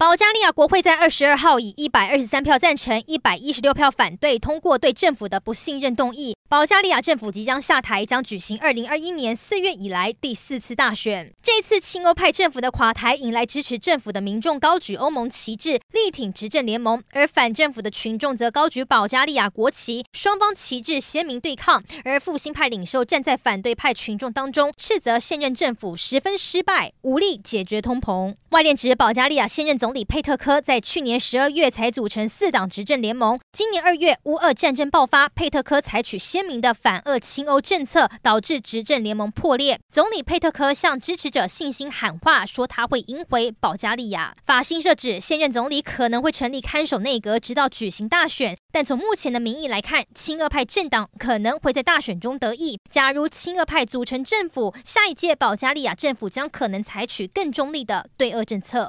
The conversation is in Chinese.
保加利亚国会在二十二号以一百二十三票赞成、一百一十六票反对通过对政府的不信任动议。保加利亚政府即将下台，将举行二零二一年四月以来第四次大选。这次亲欧派政府的垮台，引来支持政府的民众高举欧盟旗帜，力挺执政联盟；而反政府的群众则高举保加利亚国旗，双方旗帜鲜明对抗。而复兴派领袖站在反对派群众当中，斥责现任政府十分失败，无力解决通膨。外电指，保加利亚现任总总理佩特科在去年十二月才组成四党执政联盟，今年二月乌俄战争爆发，佩特科采取鲜明的反俄亲欧政策导致执政联盟破裂。总理佩特科向支持者信心喊话，说他会赢回保加利亚。法新社指，现任总理可能会成立看守内阁，直到举行大选。但从目前的民意来看，亲俄派政党可能会在大选中得益。假如亲俄派组成政府，下一届保加利亚政府将可能采取更中立的对俄政策。